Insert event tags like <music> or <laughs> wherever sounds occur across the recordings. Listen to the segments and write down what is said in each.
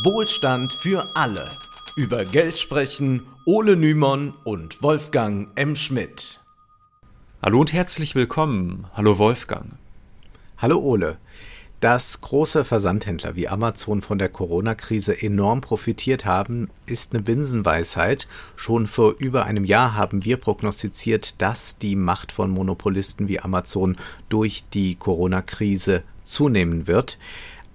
Wohlstand für alle. Über Geld sprechen Ole Nymon und Wolfgang M. Schmidt. Hallo und herzlich willkommen. Hallo Wolfgang. Hallo Ole. Dass große Versandhändler wie Amazon von der Corona-Krise enorm profitiert haben, ist eine Binsenweisheit. Schon vor über einem Jahr haben wir prognostiziert, dass die Macht von Monopolisten wie Amazon durch die Corona-Krise zunehmen wird.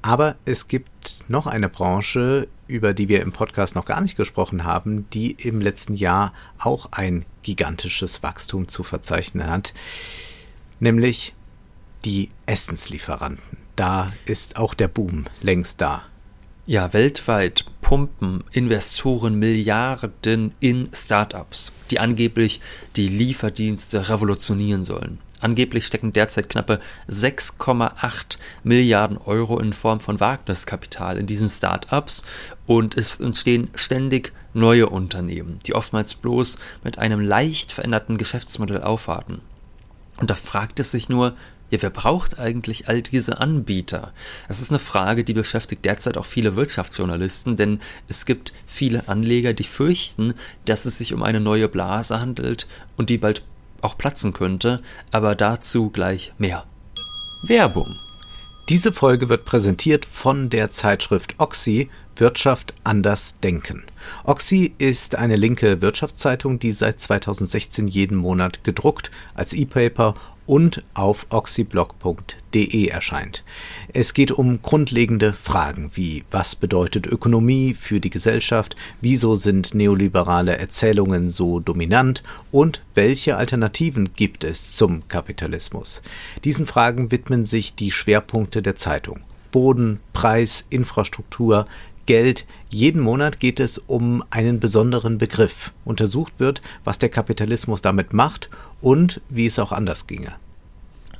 Aber es gibt noch eine Branche, über die wir im Podcast noch gar nicht gesprochen haben, die im letzten Jahr auch ein gigantisches Wachstum zu verzeichnen hat, nämlich die Essenslieferanten da ist auch der Boom längst da. Ja, weltweit pumpen Investoren Milliarden in Startups, die angeblich die Lieferdienste revolutionieren sollen. Angeblich stecken derzeit knappe 6,8 Milliarden Euro in Form von Wagniskapital in diesen Startups und es entstehen ständig neue Unternehmen, die oftmals bloß mit einem leicht veränderten Geschäftsmodell aufwarten. Und da fragt es sich nur, ja, wer braucht eigentlich all diese Anbieter? Das ist eine Frage, die beschäftigt derzeit auch viele Wirtschaftsjournalisten, denn es gibt viele Anleger, die fürchten, dass es sich um eine neue Blase handelt und die bald auch platzen könnte, aber dazu gleich mehr. Werbung. Diese Folge wird präsentiert von der Zeitschrift Oxy Wirtschaft anders denken. Oxy ist eine linke Wirtschaftszeitung, die seit 2016 jeden Monat gedruckt als E-Paper und auf oxyblog.de erscheint. Es geht um grundlegende Fragen wie was bedeutet Ökonomie für die Gesellschaft, wieso sind neoliberale Erzählungen so dominant und welche Alternativen gibt es zum Kapitalismus. Diesen Fragen widmen sich die Schwerpunkte der Zeitung. Boden, Preis, Infrastruktur, Geld. Jeden Monat geht es um einen besonderen Begriff. Untersucht wird, was der Kapitalismus damit macht und wie es auch anders ginge.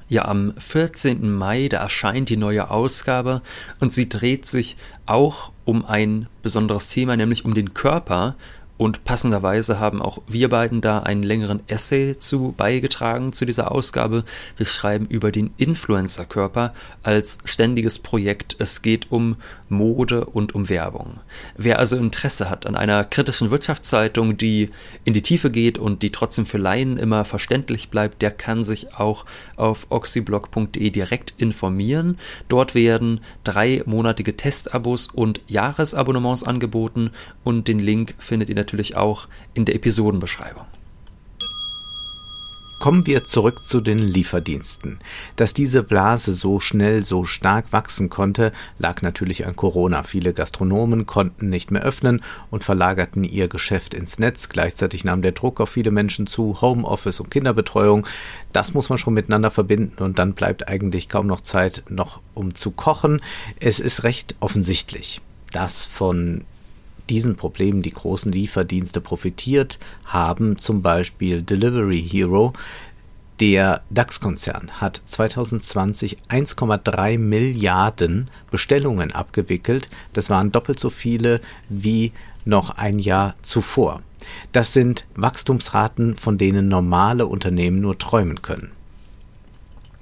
Ja, am 14. Mai, da erscheint die neue Ausgabe und sie dreht sich auch um ein besonderes Thema, nämlich um den Körper und passenderweise haben auch wir beiden da einen längeren Essay zu beigetragen zu dieser Ausgabe. Wir schreiben über den Influencer-Körper als ständiges Projekt. Es geht um Mode und um Werbung. Wer also Interesse hat an einer kritischen Wirtschaftszeitung, die in die Tiefe geht und die trotzdem für Laien immer verständlich bleibt, der kann sich auch auf oxyblog.de direkt informieren. Dort werden dreimonatige Testabos und Jahresabonnements angeboten und den Link findet ihr natürlich auch in der Episodenbeschreibung. Kommen wir zurück zu den Lieferdiensten. Dass diese Blase so schnell, so stark wachsen konnte, lag natürlich an Corona. Viele Gastronomen konnten nicht mehr öffnen und verlagerten ihr Geschäft ins Netz. Gleichzeitig nahm der Druck auf viele Menschen zu, Homeoffice und Kinderbetreuung. Das muss man schon miteinander verbinden und dann bleibt eigentlich kaum noch Zeit, noch um zu kochen. Es ist recht offensichtlich, dass von diesen Problemen die großen Lieferdienste profitiert haben, zum Beispiel Delivery Hero. Der DAX-Konzern hat 2020 1,3 Milliarden Bestellungen abgewickelt. Das waren doppelt so viele wie noch ein Jahr zuvor. Das sind Wachstumsraten, von denen normale Unternehmen nur träumen können.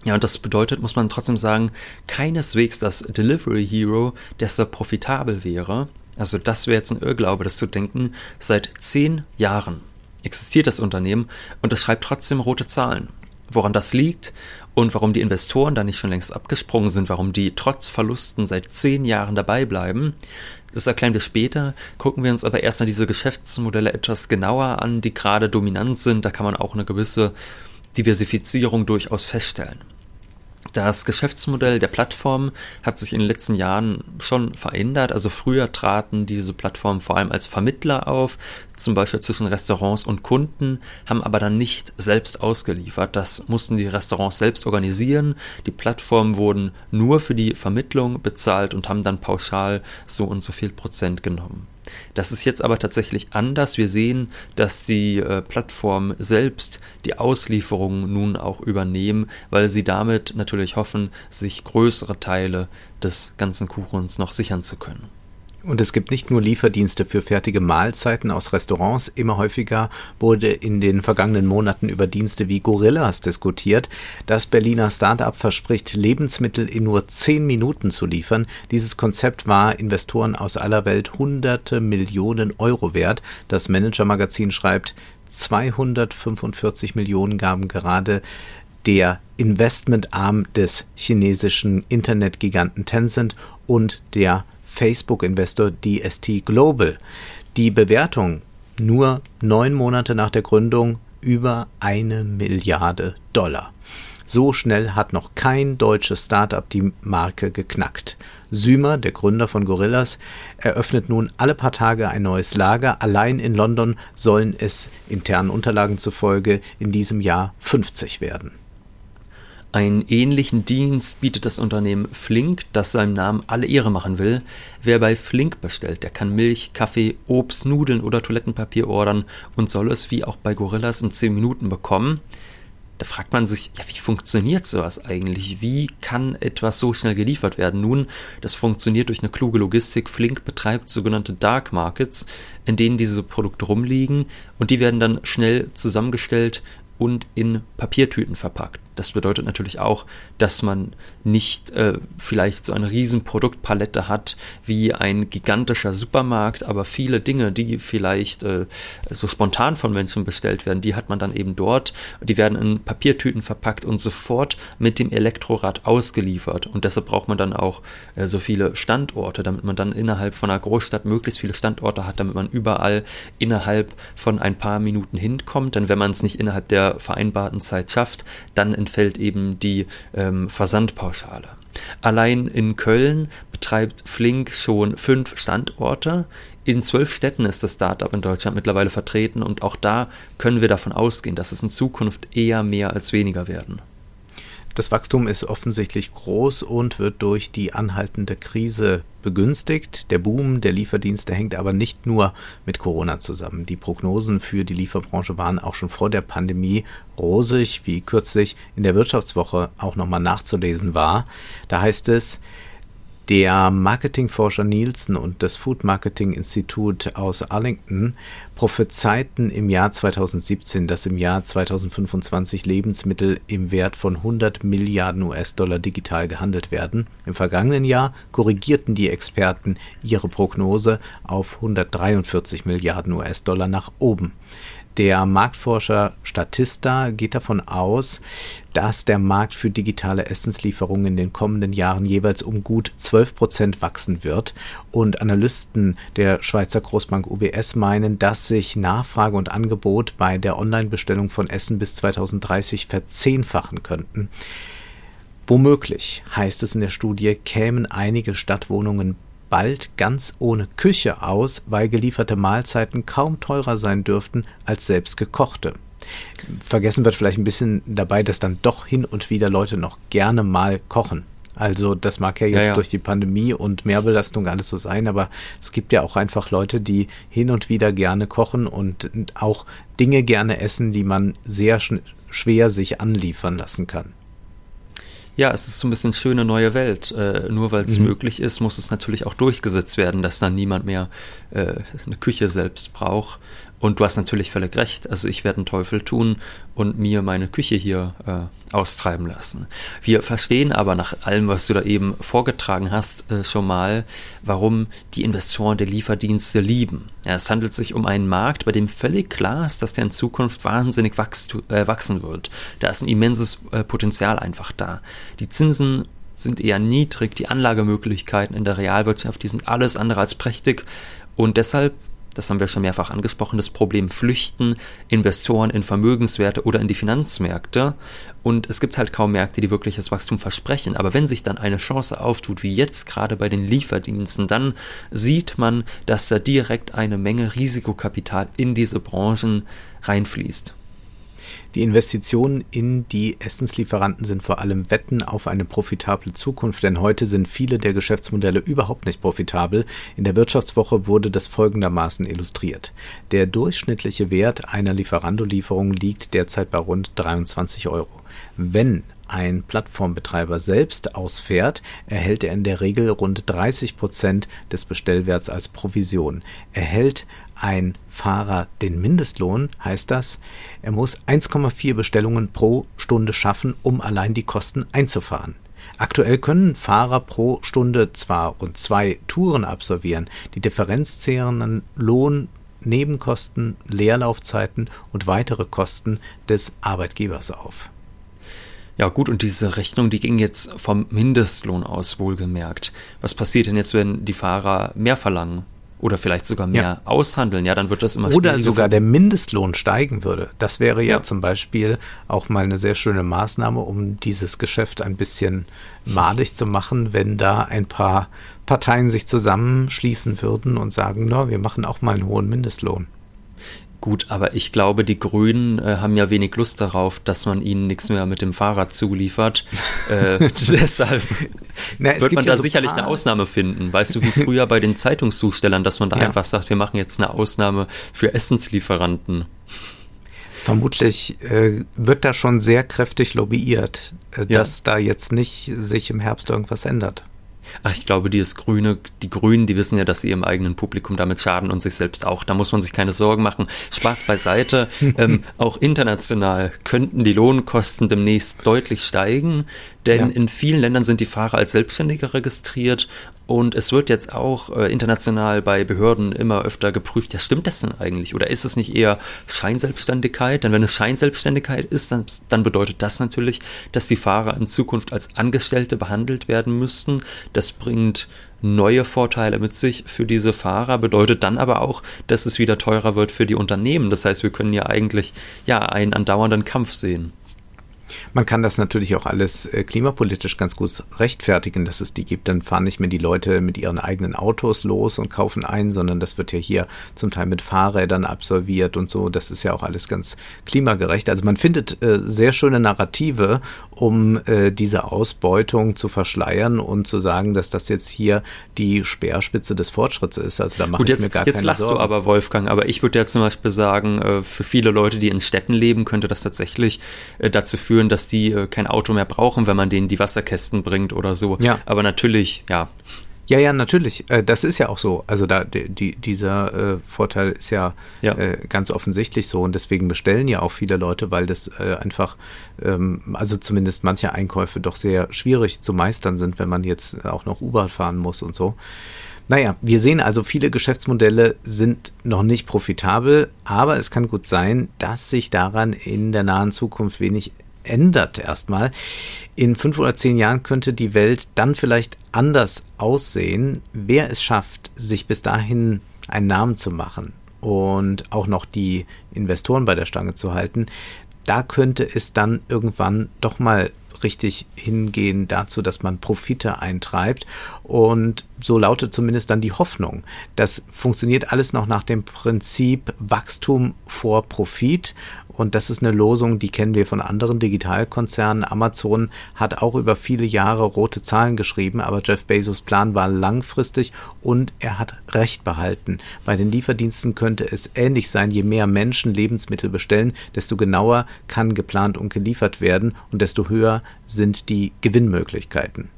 Ja, und das bedeutet, muss man trotzdem sagen, keineswegs, dass Delivery Hero deshalb profitabel wäre. Also das wäre jetzt ein Irrglaube, das zu denken. Seit zehn Jahren existiert das Unternehmen und es schreibt trotzdem rote Zahlen. Woran das liegt und warum die Investoren da nicht schon längst abgesprungen sind, warum die trotz Verlusten seit zehn Jahren dabei bleiben, das erklären wir später. Gucken wir uns aber erstmal diese Geschäftsmodelle etwas genauer an, die gerade dominant sind. Da kann man auch eine gewisse Diversifizierung durchaus feststellen. Das Geschäftsmodell der Plattform hat sich in den letzten Jahren schon verändert. Also früher traten diese Plattformen vor allem als Vermittler auf, zum Beispiel zwischen Restaurants und Kunden, haben aber dann nicht selbst ausgeliefert. Das mussten die Restaurants selbst organisieren. Die Plattformen wurden nur für die Vermittlung bezahlt und haben dann pauschal so und so viel Prozent genommen. Das ist jetzt aber tatsächlich anders. Wir sehen, dass die äh, Plattformen selbst die Auslieferungen nun auch übernehmen, weil sie damit natürlich hoffen, sich größere Teile des ganzen Kuchens noch sichern zu können. Und es gibt nicht nur Lieferdienste für fertige Mahlzeiten aus Restaurants. Immer häufiger wurde in den vergangenen Monaten über Dienste wie Gorillas diskutiert. Das Berliner Startup verspricht, Lebensmittel in nur zehn Minuten zu liefern. Dieses Konzept war Investoren aus aller Welt hunderte Millionen Euro wert. Das Manager-Magazin schreibt, 245 Millionen gaben gerade der Investmentarm des chinesischen Internetgiganten Tencent und der Facebook-Investor DST Global. Die Bewertung nur neun Monate nach der Gründung über eine Milliarde Dollar. So schnell hat noch kein deutsches Startup die Marke geknackt. Sümer, der Gründer von Gorillas, eröffnet nun alle paar Tage ein neues Lager. Allein in London sollen es internen Unterlagen zufolge in diesem Jahr 50 werden. Einen ähnlichen Dienst bietet das Unternehmen Flink, das seinem Namen alle Ehre machen will. Wer bei Flink bestellt, der kann Milch, Kaffee, Obst, Nudeln oder Toilettenpapier ordern und soll es wie auch bei Gorillas in 10 Minuten bekommen. Da fragt man sich, ja, wie funktioniert sowas eigentlich? Wie kann etwas so schnell geliefert werden? Nun, das funktioniert durch eine kluge Logistik. Flink betreibt sogenannte Dark Markets, in denen diese Produkte rumliegen und die werden dann schnell zusammengestellt und in Papiertüten verpackt. Das bedeutet natürlich auch, dass man nicht äh, vielleicht so eine riesen Produktpalette hat wie ein gigantischer Supermarkt, aber viele Dinge, die vielleicht äh, so spontan von Menschen bestellt werden, die hat man dann eben dort. Die werden in Papiertüten verpackt und sofort mit dem Elektrorad ausgeliefert. Und deshalb braucht man dann auch äh, so viele Standorte, damit man dann innerhalb von einer Großstadt möglichst viele Standorte hat, damit man überall innerhalb von ein paar Minuten hinkommt. Denn wenn man es nicht innerhalb der vereinbarten Zeit schafft, dann in entfällt eben die ähm, Versandpauschale. Allein in Köln betreibt Flink schon fünf Standorte. In zwölf Städten ist das Startup in Deutschland mittlerweile vertreten und auch da können wir davon ausgehen, dass es in Zukunft eher mehr als weniger werden. Das Wachstum ist offensichtlich groß und wird durch die anhaltende Krise begünstigt. Der Boom der Lieferdienste hängt aber nicht nur mit Corona zusammen. Die Prognosen für die Lieferbranche waren auch schon vor der Pandemie rosig, wie kürzlich in der Wirtschaftswoche auch nochmal nachzulesen war. Da heißt es, der Marketingforscher Nielsen und das Food Marketing Institut aus Arlington prophezeiten im Jahr 2017, dass im Jahr 2025 Lebensmittel im Wert von 100 Milliarden US-Dollar digital gehandelt werden. Im vergangenen Jahr korrigierten die Experten ihre Prognose auf 143 Milliarden US-Dollar nach oben. Der Marktforscher Statista geht davon aus, dass der Markt für digitale Essenslieferungen in den kommenden Jahren jeweils um gut 12 Prozent wachsen wird. Und Analysten der Schweizer Großbank UBS meinen, dass sich Nachfrage und Angebot bei der Online-Bestellung von Essen bis 2030 verzehnfachen könnten. Womöglich, heißt es in der Studie, kämen einige Stadtwohnungen bald ganz ohne Küche aus, weil gelieferte Mahlzeiten kaum teurer sein dürften als selbst gekochte. Vergessen wird vielleicht ein bisschen dabei, dass dann doch hin und wieder Leute noch gerne mal kochen. Also das mag ja jetzt ja, ja. durch die Pandemie und Mehrbelastung alles so sein, aber es gibt ja auch einfach Leute, die hin und wieder gerne kochen und auch Dinge gerne essen, die man sehr schwer sich anliefern lassen kann. Ja, es ist so ein bisschen schöne neue Welt. Äh, nur weil es mhm. möglich ist, muss es natürlich auch durchgesetzt werden, dass dann niemand mehr äh, eine Küche selbst braucht. Und du hast natürlich völlig recht. Also ich werde einen Teufel tun und mir meine Küche hier äh, austreiben lassen. Wir verstehen aber nach allem, was du da eben vorgetragen hast, äh, schon mal, warum die Investoren der Lieferdienste lieben. Ja, es handelt sich um einen Markt, bei dem völlig klar ist, dass der in Zukunft wahnsinnig wachst, äh, wachsen wird. Da ist ein immenses äh, Potenzial einfach da. Die Zinsen sind eher niedrig, die Anlagemöglichkeiten in der Realwirtschaft, die sind alles andere als prächtig und deshalb das haben wir schon mehrfach angesprochen, das Problem Flüchten, Investoren in Vermögenswerte oder in die Finanzmärkte. Und es gibt halt kaum Märkte, die wirkliches Wachstum versprechen. Aber wenn sich dann eine Chance auftut, wie jetzt gerade bei den Lieferdiensten, dann sieht man, dass da direkt eine Menge Risikokapital in diese Branchen reinfließt. Die Investitionen in die Essenslieferanten sind vor allem Wetten auf eine profitable Zukunft, denn heute sind viele der Geschäftsmodelle überhaupt nicht profitabel. In der Wirtschaftswoche wurde das folgendermaßen illustriert. Der durchschnittliche Wert einer Lieferando-Lieferung liegt derzeit bei rund 23 Euro. Wenn ein Plattformbetreiber selbst ausfährt, erhält er in der Regel rund 30 Prozent des Bestellwerts als Provision. Erhält ein Fahrer den Mindestlohn, heißt das, er muss 1,4 Bestellungen pro Stunde schaffen, um allein die Kosten einzufahren. Aktuell können Fahrer pro Stunde zwar rund zwei Touren absolvieren, die Differenz zehren Lohn, Nebenkosten, Leerlaufzeiten und weitere Kosten des Arbeitgebers auf. Ja gut, und diese Rechnung, die ging jetzt vom Mindestlohn aus wohlgemerkt. Was passiert denn jetzt, wenn die Fahrer mehr verlangen? Oder vielleicht sogar mehr ja. aushandeln, ja, dann wird das immer Oder sogar der Mindestlohn steigen würde. Das wäre ja, ja, zum Beispiel auch mal eine sehr schöne Maßnahme, um dieses Geschäft ein bisschen madig zu machen, wenn da ein paar Parteien sich zusammenschließen würden und sagen, na, wir machen auch mal einen hohen Mindestlohn. Gut, aber ich glaube, die Grünen äh, haben ja wenig Lust darauf, dass man ihnen nichts mehr mit dem Fahrrad zuliefert. <laughs> Äh, deshalb Na, wird man da so sicherlich eine Ausnahme finden. Weißt du, wie <laughs> früher bei den Zeitungszustellern, dass man da ja. einfach sagt, wir machen jetzt eine Ausnahme für Essenslieferanten. Vermutlich äh, wird da schon sehr kräftig lobbyiert, äh, ja. dass da jetzt nicht sich im Herbst irgendwas ändert. Ach, ich glaube, die ist Grüne, die Grünen, die wissen ja, dass sie ihrem eigenen Publikum damit schaden und sich selbst auch. Da muss man sich keine Sorgen machen. Spaß beiseite. <laughs> ähm, auch international könnten die Lohnkosten demnächst deutlich steigen, denn ja. in vielen Ländern sind die Fahrer als Selbstständige registriert und es wird jetzt auch äh, international bei Behörden immer öfter geprüft, ja, stimmt das denn eigentlich? Oder ist es nicht eher Scheinselbstständigkeit? Denn wenn es Scheinselbstständigkeit ist, dann, dann bedeutet das natürlich, dass die Fahrer in Zukunft als Angestellte behandelt werden müssten. Das bringt neue Vorteile mit sich für diese Fahrer, bedeutet dann aber auch, dass es wieder teurer wird für die Unternehmen. Das heißt, wir können ja eigentlich ja einen andauernden Kampf sehen. Man kann das natürlich auch alles äh, klimapolitisch ganz gut rechtfertigen, dass es die gibt. Dann fahren nicht mehr die Leute mit ihren eigenen Autos los und kaufen ein, sondern das wird ja hier zum Teil mit Fahrrädern absolviert und so. Das ist ja auch alles ganz klimagerecht. Also man findet äh, sehr schöne Narrative, um äh, diese Ausbeutung zu verschleiern und zu sagen, dass das jetzt hier die Speerspitze des Fortschritts ist. Also da mache ich jetzt, mir gar jetzt keine lachst Sorgen. du aber, Wolfgang, aber ich würde ja zum Beispiel sagen, für viele Leute, die in Städten leben, könnte das tatsächlich dazu führen, dass die äh, kein Auto mehr brauchen, wenn man denen die Wasserkästen bringt oder so. Ja. Aber natürlich, ja, ja, ja, natürlich. Äh, das ist ja auch so. Also da die, dieser äh, Vorteil ist ja, ja. Äh, ganz offensichtlich so und deswegen bestellen ja auch viele Leute, weil das äh, einfach, ähm, also zumindest manche Einkäufe doch sehr schwierig zu meistern sind, wenn man jetzt auch noch Uber fahren muss und so. Naja, wir sehen also, viele Geschäftsmodelle sind noch nicht profitabel, aber es kann gut sein, dass sich daran in der nahen Zukunft wenig ändert erstmal. In fünf oder zehn Jahren könnte die Welt dann vielleicht anders aussehen, wer es schafft, sich bis dahin einen Namen zu machen und auch noch die Investoren bei der Stange zu halten. Da könnte es dann irgendwann doch mal richtig hingehen dazu, dass man Profite eintreibt. Und so lautet zumindest dann die Hoffnung. Das funktioniert alles noch nach dem Prinzip Wachstum vor Profit. Und das ist eine Losung, die kennen wir von anderen Digitalkonzernen. Amazon hat auch über viele Jahre rote Zahlen geschrieben, aber Jeff Bezos Plan war langfristig und er hat Recht behalten. Bei den Lieferdiensten könnte es ähnlich sein. Je mehr Menschen Lebensmittel bestellen, desto genauer kann geplant und geliefert werden und desto höher sind die Gewinnmöglichkeiten.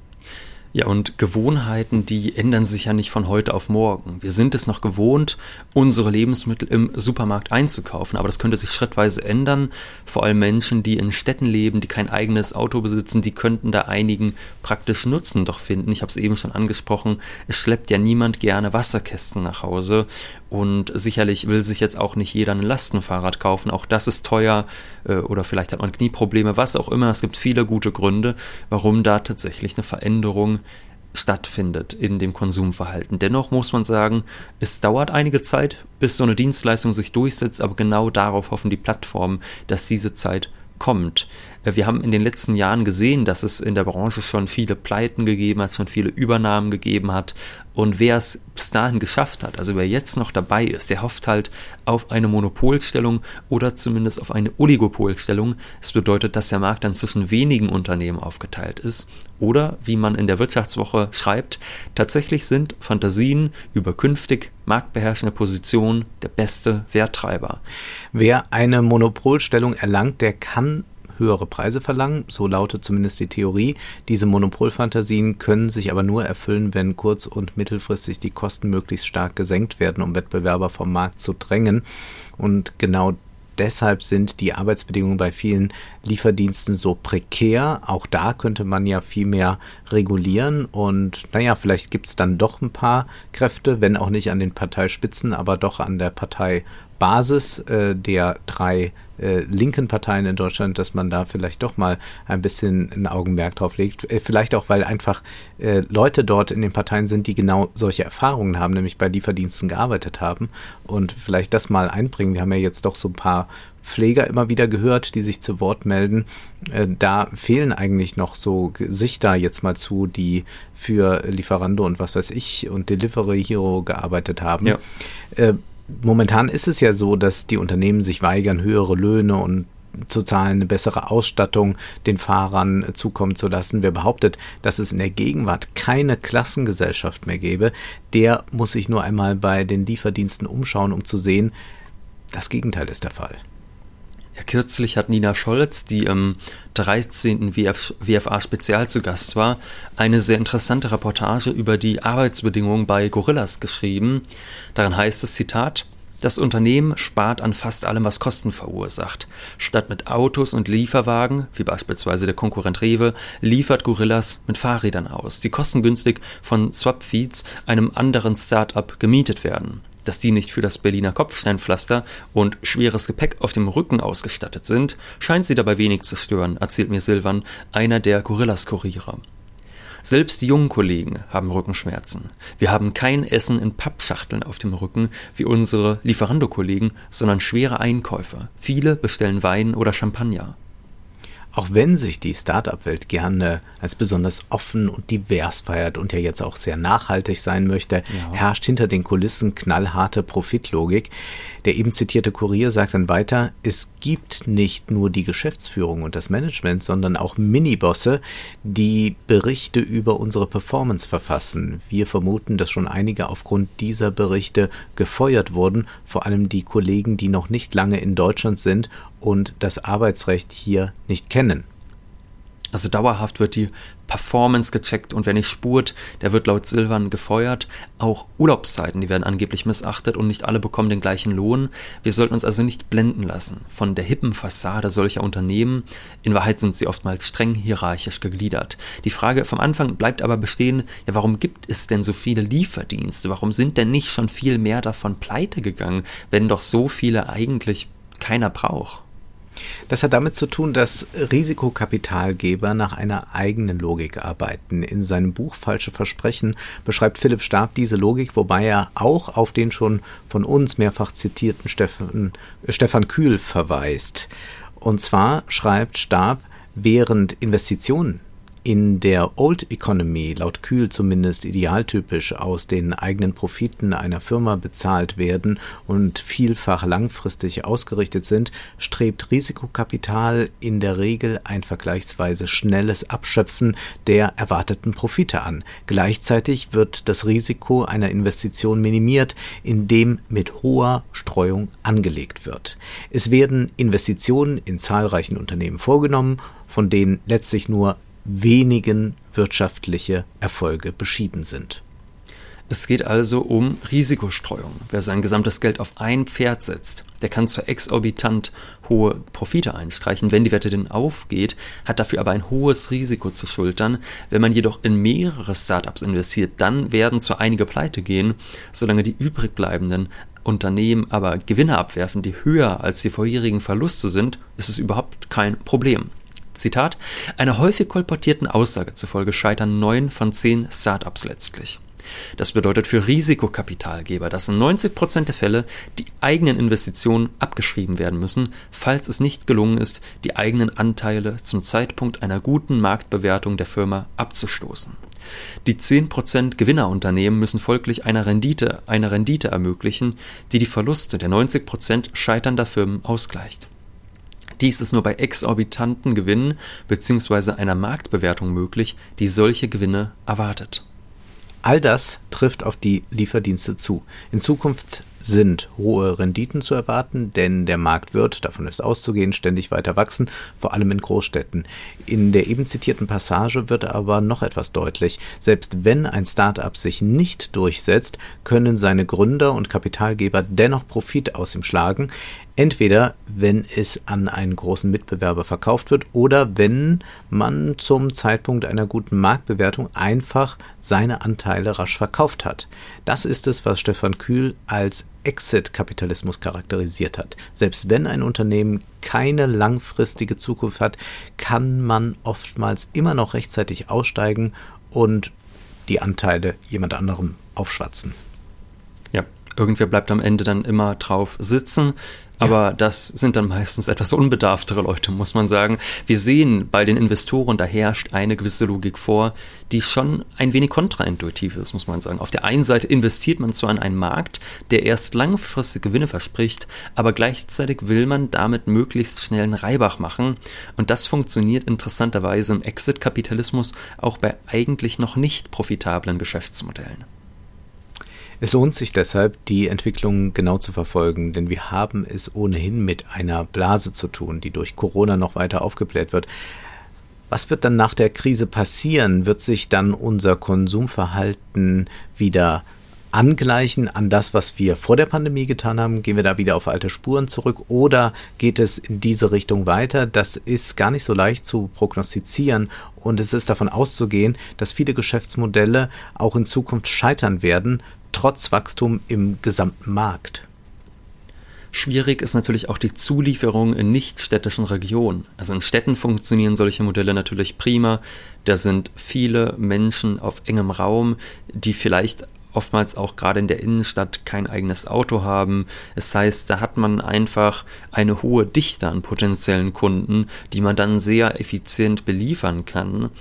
Ja, und Gewohnheiten, die ändern sich ja nicht von heute auf morgen. Wir sind es noch gewohnt, unsere Lebensmittel im Supermarkt einzukaufen, aber das könnte sich schrittweise ändern. Vor allem Menschen, die in Städten leben, die kein eigenes Auto besitzen, die könnten da einigen praktisch Nutzen doch finden. Ich habe es eben schon angesprochen, es schleppt ja niemand gerne Wasserkästen nach Hause und sicherlich will sich jetzt auch nicht jeder ein Lastenfahrrad kaufen. Auch das ist teuer äh, oder vielleicht hat man Knieprobleme, was auch immer. Es gibt viele gute Gründe, warum da tatsächlich eine Veränderung stattfindet in dem Konsumverhalten. Dennoch muss man sagen, es dauert einige Zeit, bis so eine Dienstleistung sich durchsetzt, aber genau darauf hoffen die Plattformen, dass diese Zeit kommt. Äh, wir haben in den letzten Jahren gesehen, dass es in der Branche schon viele Pleiten gegeben hat, schon viele Übernahmen gegeben hat. Und wer es bis dahin geschafft hat, also wer jetzt noch dabei ist, der hofft halt auf eine Monopolstellung oder zumindest auf eine Oligopolstellung. Es das bedeutet, dass der Markt dann zwischen wenigen Unternehmen aufgeteilt ist. Oder, wie man in der Wirtschaftswoche schreibt, tatsächlich sind Fantasien über künftig marktbeherrschende Positionen der beste Werttreiber. Wer eine Monopolstellung erlangt, der kann höhere Preise verlangen, so lautet zumindest die Theorie. Diese Monopolfantasien können sich aber nur erfüllen, wenn kurz- und mittelfristig die Kosten möglichst stark gesenkt werden, um Wettbewerber vom Markt zu drängen. Und genau deshalb sind die Arbeitsbedingungen bei vielen Lieferdiensten so prekär. Auch da könnte man ja viel mehr regulieren und naja, vielleicht gibt es dann doch ein paar Kräfte, wenn auch nicht an den Parteispitzen, aber doch an der Parteibasis äh, der drei äh, linken Parteien in Deutschland, dass man da vielleicht doch mal ein bisschen ein Augenmerk drauf legt. Äh, vielleicht auch, weil einfach äh, Leute dort in den Parteien sind, die genau solche Erfahrungen haben, nämlich bei Lieferdiensten gearbeitet haben und vielleicht das mal einbringen. Wir haben ja jetzt doch so ein paar Pfleger immer wieder gehört, die sich zu Wort melden. Äh, da fehlen eigentlich noch so Gesichter jetzt mal zu, die für Lieferando und was weiß ich und Delivery Hero gearbeitet haben. Ja. Momentan ist es ja so, dass die Unternehmen sich weigern, höhere Löhne und zu zahlen, eine bessere Ausstattung den Fahrern zukommen zu lassen. Wer behauptet, dass es in der Gegenwart keine Klassengesellschaft mehr gäbe, der muss sich nur einmal bei den Lieferdiensten umschauen, um zu sehen, das Gegenteil ist der Fall. Ja, kürzlich hat Nina Scholz, die im 13. WF, WFA-Spezial zu Gast war, eine sehr interessante Reportage über die Arbeitsbedingungen bei Gorillas geschrieben. Darin heißt es, Zitat, das Unternehmen spart an fast allem, was Kosten verursacht. Statt mit Autos und Lieferwagen, wie beispielsweise der Konkurrent Rewe, liefert Gorillas mit Fahrrädern aus, die kostengünstig von Swapfeeds, einem anderen Start-up, gemietet werden dass die nicht für das Berliner Kopfsteinpflaster und schweres Gepäck auf dem Rücken ausgestattet sind, scheint sie dabei wenig zu stören, erzählt mir Silvan, einer der Gorillas-Kurierer. Selbst die jungen Kollegen haben Rückenschmerzen. Wir haben kein Essen in Pappschachteln auf dem Rücken wie unsere Lieferando-Kollegen, sondern schwere Einkäufe. Viele bestellen Wein oder Champagner. Auch wenn sich die Startup-Welt gerne als besonders offen und divers feiert und ja jetzt auch sehr nachhaltig sein möchte, ja. herrscht hinter den Kulissen knallharte Profitlogik. Der eben zitierte Kurier sagt dann weiter, es gibt nicht nur die Geschäftsführung und das Management, sondern auch Minibosse, die Berichte über unsere Performance verfassen. Wir vermuten, dass schon einige aufgrund dieser Berichte gefeuert wurden, vor allem die Kollegen, die noch nicht lange in Deutschland sind und das Arbeitsrecht hier nicht kennen. Also dauerhaft wird die Performance gecheckt und wer nicht spurt, der wird laut Silvan gefeuert. Auch Urlaubszeiten, die werden angeblich missachtet und nicht alle bekommen den gleichen Lohn. Wir sollten uns also nicht blenden lassen von der hippen Fassade solcher Unternehmen. In Wahrheit sind sie oftmals streng hierarchisch gegliedert. Die Frage vom Anfang bleibt aber bestehen, ja warum gibt es denn so viele Lieferdienste? Warum sind denn nicht schon viel mehr davon pleite gegangen, wenn doch so viele eigentlich keiner braucht? Das hat damit zu tun, dass Risikokapitalgeber nach einer eigenen Logik arbeiten. In seinem Buch Falsche Versprechen beschreibt Philipp Stab diese Logik, wobei er auch auf den schon von uns mehrfach zitierten Stefan, Stefan Kühl verweist. Und zwar schreibt Stab, während Investitionen in der Old Economy, laut Kühl zumindest idealtypisch, aus den eigenen Profiten einer Firma bezahlt werden und vielfach langfristig ausgerichtet sind, strebt Risikokapital in der Regel ein vergleichsweise schnelles Abschöpfen der erwarteten Profite an. Gleichzeitig wird das Risiko einer Investition minimiert, indem mit hoher Streuung angelegt wird. Es werden Investitionen in zahlreichen Unternehmen vorgenommen, von denen letztlich nur wenigen wirtschaftliche Erfolge beschieden sind. Es geht also um Risikostreuung. Wer sein gesamtes Geld auf ein Pferd setzt, der kann zwar exorbitant hohe Profite einstreichen, wenn die Wette denn aufgeht, hat dafür aber ein hohes Risiko zu schultern. Wenn man jedoch in mehrere Startups investiert, dann werden zwar einige pleite gehen, solange die übrig bleibenden Unternehmen aber Gewinne abwerfen, die höher als die vorherigen Verluste sind, ist es überhaupt kein Problem. Zitat, einer häufig kolportierten Aussage zufolge scheitern neun von zehn Startups letztlich. Das bedeutet für Risikokapitalgeber, dass in 90 Prozent der Fälle die eigenen Investitionen abgeschrieben werden müssen, falls es nicht gelungen ist, die eigenen Anteile zum Zeitpunkt einer guten Marktbewertung der Firma abzustoßen. Die 10% Gewinnerunternehmen müssen folglich eine Rendite, eine Rendite ermöglichen, die die Verluste der 90% scheiternder Firmen ausgleicht. Dies ist nur bei exorbitanten Gewinnen bzw. einer Marktbewertung möglich, die solche Gewinne erwartet. All das trifft auf die Lieferdienste zu. In Zukunft sind hohe Renditen zu erwarten, denn der Markt wird, davon ist auszugehen, ständig weiter wachsen, vor allem in Großstädten. In der eben zitierten Passage wird aber noch etwas deutlich. Selbst wenn ein Start-up sich nicht durchsetzt, können seine Gründer und Kapitalgeber dennoch Profit aus ihm schlagen. Entweder wenn es an einen großen Mitbewerber verkauft wird oder wenn man zum Zeitpunkt einer guten Marktbewertung einfach seine Anteile rasch verkauft hat. Das ist es, was Stefan Kühl als Exit-Kapitalismus charakterisiert hat. Selbst wenn ein Unternehmen keine langfristige Zukunft hat, kann man oftmals immer noch rechtzeitig aussteigen und die Anteile jemand anderem aufschwatzen. Ja, irgendwer bleibt am Ende dann immer drauf sitzen. Aber das sind dann meistens etwas unbedarftere Leute, muss man sagen. Wir sehen bei den Investoren, da herrscht eine gewisse Logik vor, die schon ein wenig kontraintuitiv ist, muss man sagen. Auf der einen Seite investiert man zwar in einen Markt, der erst langfristige Gewinne verspricht, aber gleichzeitig will man damit möglichst schnell einen Reibach machen. Und das funktioniert interessanterweise im Exit-Kapitalismus auch bei eigentlich noch nicht profitablen Geschäftsmodellen. Es lohnt sich deshalb, die Entwicklung genau zu verfolgen, denn wir haben es ohnehin mit einer Blase zu tun, die durch Corona noch weiter aufgebläht wird. Was wird dann nach der Krise passieren? Wird sich dann unser Konsumverhalten wieder angleichen an das, was wir vor der Pandemie getan haben? Gehen wir da wieder auf alte Spuren zurück oder geht es in diese Richtung weiter? Das ist gar nicht so leicht zu prognostizieren und es ist davon auszugehen, dass viele Geschäftsmodelle auch in Zukunft scheitern werden, trotz Wachstum im gesamten Markt. Schwierig ist natürlich auch die Zulieferung in nichtstädtischen Regionen. Also in Städten funktionieren solche Modelle natürlich prima. Da sind viele Menschen auf engem Raum, die vielleicht oftmals auch gerade in der Innenstadt kein eigenes Auto haben. Das heißt, da hat man einfach eine hohe Dichte an potenziellen Kunden, die man dann sehr effizient beliefern kann.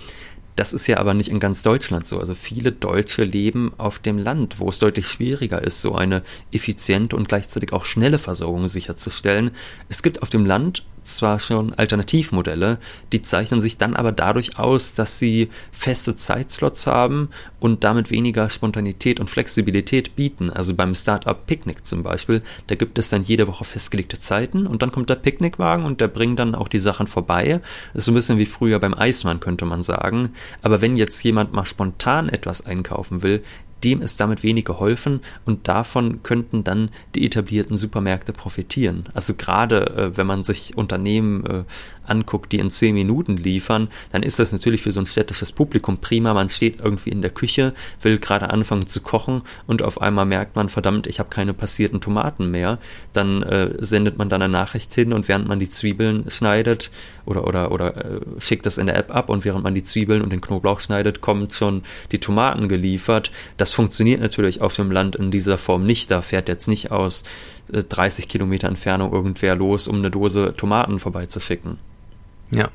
Das ist ja aber nicht in ganz Deutschland so. Also viele Deutsche leben auf dem Land, wo es deutlich schwieriger ist, so eine effiziente und gleichzeitig auch schnelle Versorgung sicherzustellen. Es gibt auf dem Land zwar schon Alternativmodelle, die zeichnen sich dann aber dadurch aus, dass sie feste Zeitslots haben und damit weniger Spontanität und Flexibilität bieten. Also beim Startup Picknick zum Beispiel, da gibt es dann jede Woche festgelegte Zeiten und dann kommt der Picknickwagen und der bringt dann auch die Sachen vorbei. Das ist so ein bisschen wie früher beim Eismann, könnte man sagen. Aber wenn jetzt jemand mal spontan etwas einkaufen will, dem ist damit wenig geholfen und davon könnten dann die etablierten Supermärkte profitieren. Also gerade äh, wenn man sich Unternehmen äh, anguckt, die in zehn Minuten liefern, dann ist das natürlich für so ein städtisches Publikum prima. Man steht irgendwie in der Küche, will gerade anfangen zu kochen und auf einmal merkt man, verdammt, ich habe keine passierten Tomaten mehr. Dann äh, sendet man dann eine Nachricht hin und während man die Zwiebeln schneidet oder, oder, oder äh, schickt das in der App ab und während man die Zwiebeln und den Knoblauch schneidet, kommt schon die Tomaten geliefert. Das funktioniert natürlich auf dem Land in dieser Form nicht. Da fährt jetzt nicht aus 30 äh, Kilometer Entfernung irgendwer los, um eine Dose Tomaten vorbeizuschicken. Ja,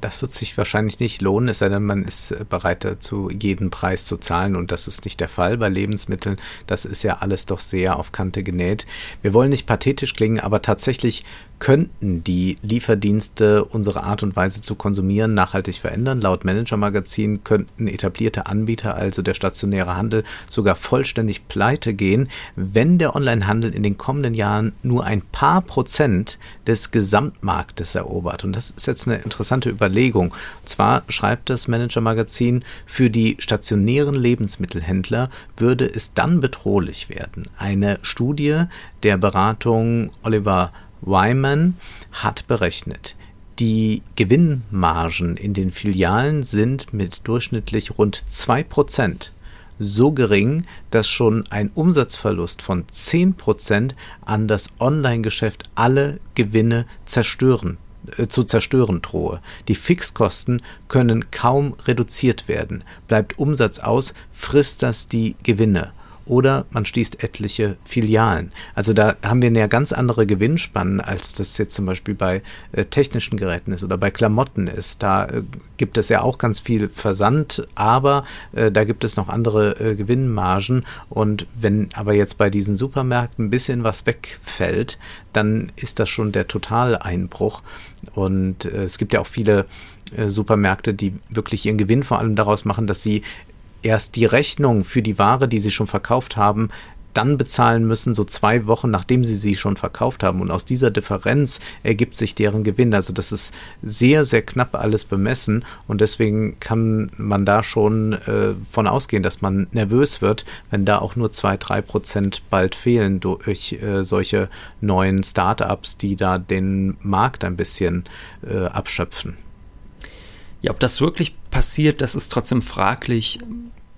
das wird sich wahrscheinlich nicht lohnen, es sei denn, man ist bereit dazu, jeden Preis zu zahlen. Und das ist nicht der Fall bei Lebensmitteln. Das ist ja alles doch sehr auf Kante genäht. Wir wollen nicht pathetisch klingen, aber tatsächlich könnten die Lieferdienste unsere Art und Weise zu konsumieren nachhaltig verändern. Laut Manager Magazin könnten etablierte Anbieter, also der stationäre Handel, sogar vollständig pleite gehen, wenn der Onlinehandel in den kommenden Jahren nur ein paar Prozent des Gesamtmarktes erobert. Und das ist jetzt eine interessante Überlegung. Zwar schreibt das Manager Magazin, für die stationären Lebensmittelhändler würde es dann bedrohlich werden. Eine Studie der Beratung Oliver Wyman hat berechnet, die Gewinnmargen in den Filialen sind mit durchschnittlich rund 2% so gering, dass schon ein Umsatzverlust von 10% an das Online-Geschäft alle Gewinne zerstören äh, zu zerstören drohe. Die Fixkosten können kaum reduziert werden. Bleibt Umsatz aus, frisst das die Gewinne oder man schließt etliche Filialen. Also da haben wir ja ganz andere Gewinnspannen, als das jetzt zum Beispiel bei äh, technischen Geräten ist oder bei Klamotten ist. Da äh, gibt es ja auch ganz viel Versand, aber äh, da gibt es noch andere äh, Gewinnmargen. Und wenn aber jetzt bei diesen Supermärkten ein bisschen was wegfällt, dann ist das schon der Totaleinbruch. Und äh, es gibt ja auch viele äh, Supermärkte, die wirklich ihren Gewinn vor allem daraus machen, dass sie erst die Rechnung für die Ware, die sie schon verkauft haben, dann bezahlen müssen, so zwei Wochen nachdem sie sie schon verkauft haben. Und aus dieser Differenz ergibt sich deren Gewinn. Also das ist sehr, sehr knapp alles bemessen und deswegen kann man da schon äh, von ausgehen, dass man nervös wird, wenn da auch nur zwei, drei Prozent bald fehlen durch äh, solche neuen Startups, die da den Markt ein bisschen äh, abschöpfen. Ja, ob das wirklich passiert, das ist trotzdem fraglich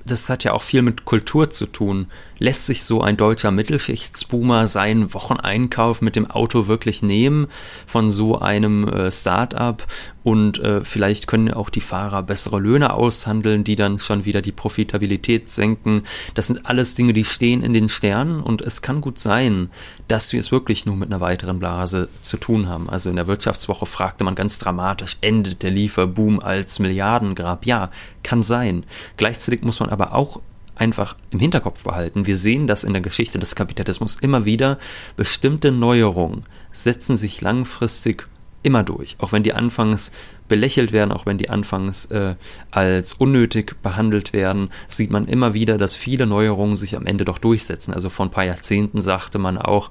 das hat ja auch viel mit Kultur zu tun. Lässt sich so ein deutscher Mittelschichtsboomer seinen Wocheneinkauf mit dem Auto wirklich nehmen von so einem äh, Start-up und äh, vielleicht können auch die Fahrer bessere Löhne aushandeln, die dann schon wieder die Profitabilität senken. Das sind alles Dinge, die stehen in den Sternen und es kann gut sein, dass wir es wirklich nur mit einer weiteren Blase zu tun haben. Also in der Wirtschaftswoche fragte man ganz dramatisch, endet der Lieferboom als Milliardengrab? Ja, kann sein. Gleichzeitig muss man aber auch einfach im Hinterkopf behalten. Wir sehen das in der Geschichte des Kapitalismus immer wieder. Bestimmte Neuerungen setzen sich langfristig immer durch. Auch wenn die anfangs belächelt werden, auch wenn die anfangs äh, als unnötig behandelt werden, sieht man immer wieder, dass viele Neuerungen sich am Ende doch durchsetzen. Also vor ein paar Jahrzehnten sagte man auch,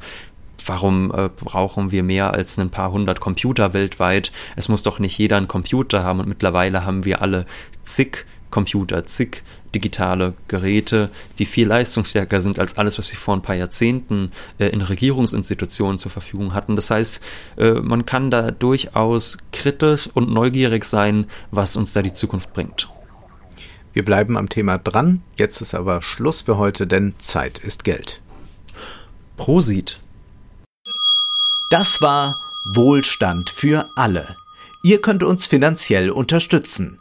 warum äh, brauchen wir mehr als ein paar hundert Computer weltweit? Es muss doch nicht jeder einen Computer haben und mittlerweile haben wir alle zig Computer, zig digitale Geräte, die viel leistungsstärker sind als alles, was wir vor ein paar Jahrzehnten äh, in Regierungsinstitutionen zur Verfügung hatten. Das heißt, äh, man kann da durchaus kritisch und neugierig sein, was uns da die Zukunft bringt. Wir bleiben am Thema dran. Jetzt ist aber Schluss für heute, denn Zeit ist Geld. Prosit. Das war Wohlstand für alle. Ihr könnt uns finanziell unterstützen